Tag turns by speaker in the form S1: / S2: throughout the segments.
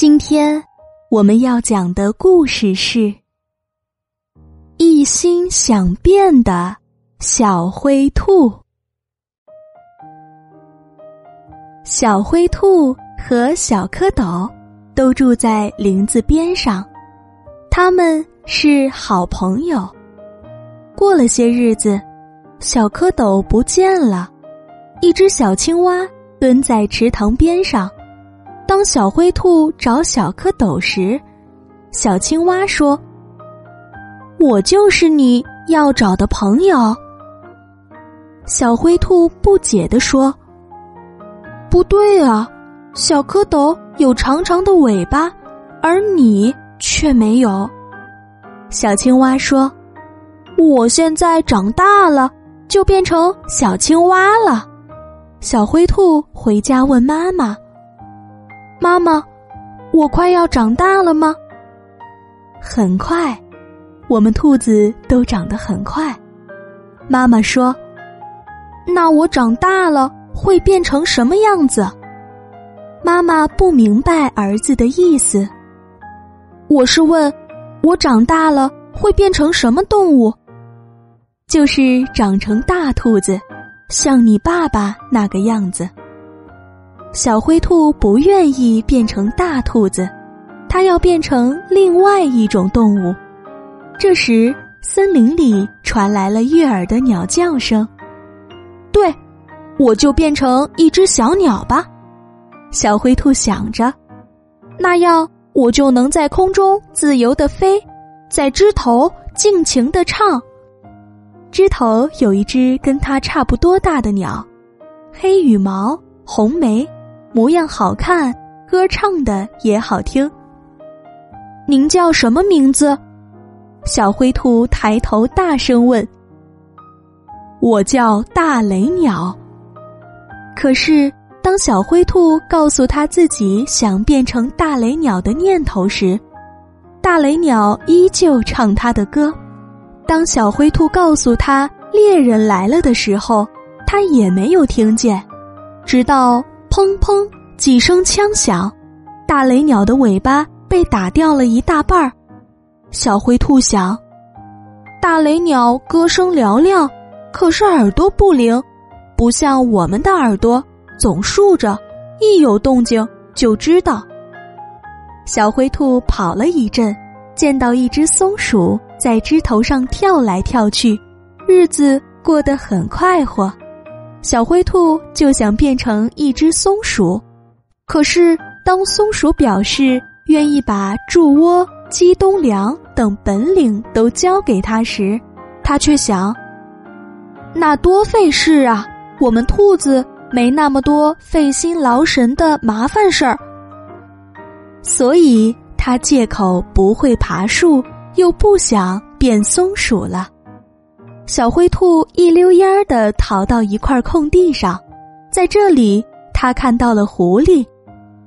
S1: 今天我们要讲的故事是《一心想变的小灰兔》。小灰兔和小蝌蚪都住在林子边上，他们是好朋友。过了些日子，小蝌蚪不见了，一只小青蛙蹲在池塘边上。当小灰兔找小蝌蚪时，小青蛙说：“我就是你要找的朋友。”小灰兔不解地说：“不对啊，小蝌蚪有长长的尾巴，而你却没有。”小青蛙说：“我现在长大了，就变成小青蛙了。”小灰兔回家问妈妈。妈妈，我快要长大了吗？很快，我们兔子都长得很快。妈妈说：“那我长大了会变成什么样子？”妈妈不明白儿子的意思。我是问，我长大了会变成什么动物？就是长成大兔子，像你爸爸那个样子。小灰兔不愿意变成大兔子，它要变成另外一种动物。这时，森林里传来了悦耳的鸟叫声。对，我就变成一只小鸟吧。小灰兔想着，那样我就能在空中自由的飞，在枝头尽情的唱。枝头有一只跟它差不多大的鸟，黑羽毛，红眉。模样好看，歌唱的也好听。您叫什么名字？小灰兔抬头大声问。我叫大雷鸟。可是，当小灰兔告诉他自己想变成大雷鸟的念头时，大雷鸟依旧唱他的歌。当小灰兔告诉他猎人来了的时候，他也没有听见，直到。砰砰几声枪响，大雷鸟的尾巴被打掉了一大半儿。小灰兔想：大雷鸟歌声嘹亮，可是耳朵不灵，不像我们的耳朵总竖着，一有动静就知道。小灰兔跑了一阵，见到一只松鼠在枝头上跳来跳去，日子过得很快活。小灰兔就想变成一只松鼠，可是当松鼠表示愿意把筑窝、积冬粮等本领都教给他时，他却想：那多费事啊！我们兔子没那么多费心劳神的麻烦事儿，所以他借口不会爬树，又不想变松鼠了。小灰兔一溜烟儿的逃到一块空地上，在这里，他看到了狐狸。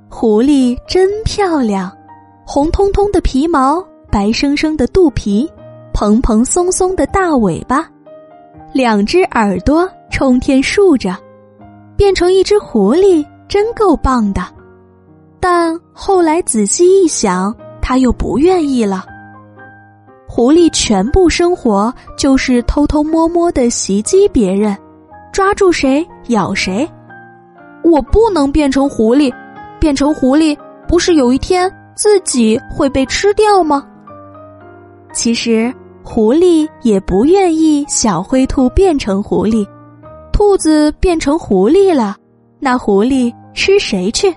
S1: 狐狸真漂亮，红彤彤的皮毛，白生生的肚皮，蓬蓬松松的大尾巴，两只耳朵冲天竖着，变成一只狐狸真够棒的。但后来仔细一想，他又不愿意了。狐狸全部生活就是偷偷摸摸的袭击别人，抓住谁咬谁。我不能变成狐狸，变成狐狸不是有一天自己会被吃掉吗？其实狐狸也不愿意小灰兔变成狐狸，兔子变成狐狸了，那狐狸吃谁去？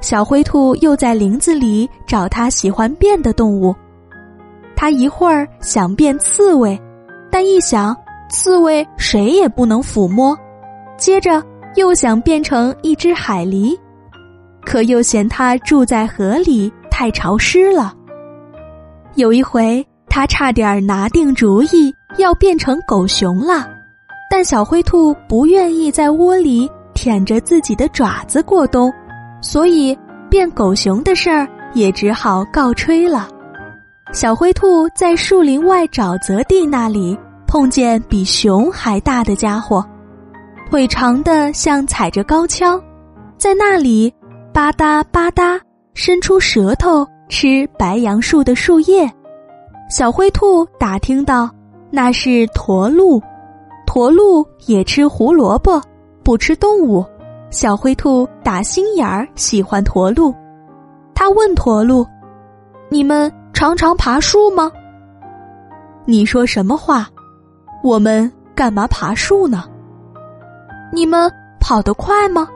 S1: 小灰兔又在林子里找它喜欢变的动物。他一会儿想变刺猬，但一想刺猬谁也不能抚摸，接着又想变成一只海狸。可又嫌它住在河里太潮湿了。有一回，他差点拿定主意要变成狗熊了，但小灰兔不愿意在窝里舔着自己的爪子过冬，所以变狗熊的事儿也只好告吹了。小灰兔在树林外沼泽地那里碰见比熊还大的家伙，腿长的像踩着高跷，在那里吧嗒吧嗒伸出舌头。吃白杨树的树叶，小灰兔打听到那是驼鹿，驼鹿也吃胡萝卜，不吃动物。小灰兔打心眼儿喜欢驼鹿，他问驼鹿：“你们常常爬树吗？”“你说什么话？我们干嘛爬树呢？”“你们跑得快吗？”“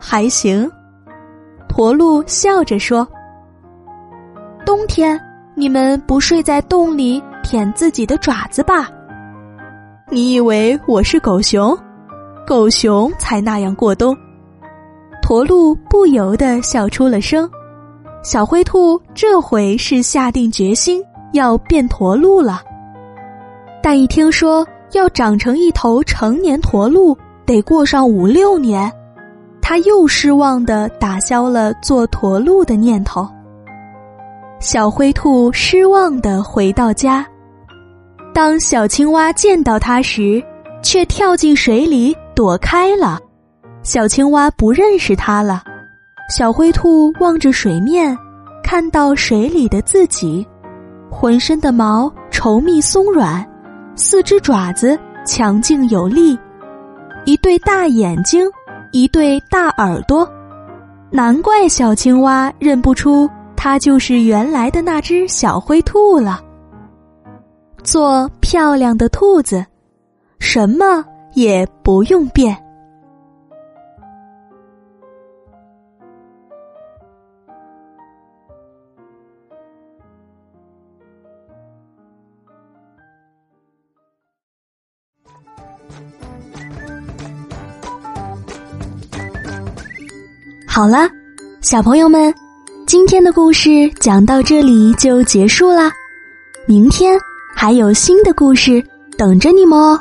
S1: 还行。”驼鹿笑着说。冬天，你们不睡在洞里舔自己的爪子吧？你以为我是狗熊？狗熊才那样过冬。驼鹿不由得笑出了声。小灰兔这回是下定决心要变驼鹿了，但一听说要长成一头成年驼鹿得过上五六年，他又失望的打消了做驼鹿的念头。小灰兔失望的回到家，当小青蛙见到它时，却跳进水里躲开了。小青蛙不认识它了。小灰兔望着水面，看到水里的自己，浑身的毛稠密松软，四只爪子强劲有力，一对大眼睛，一对大耳朵，难怪小青蛙认不出。它就是原来的那只小灰兔了。做漂亮的兔子，什么也不用变。好了，小朋友们。今天的故事讲到这里就结束了，明天还有新的故事等着你们哦。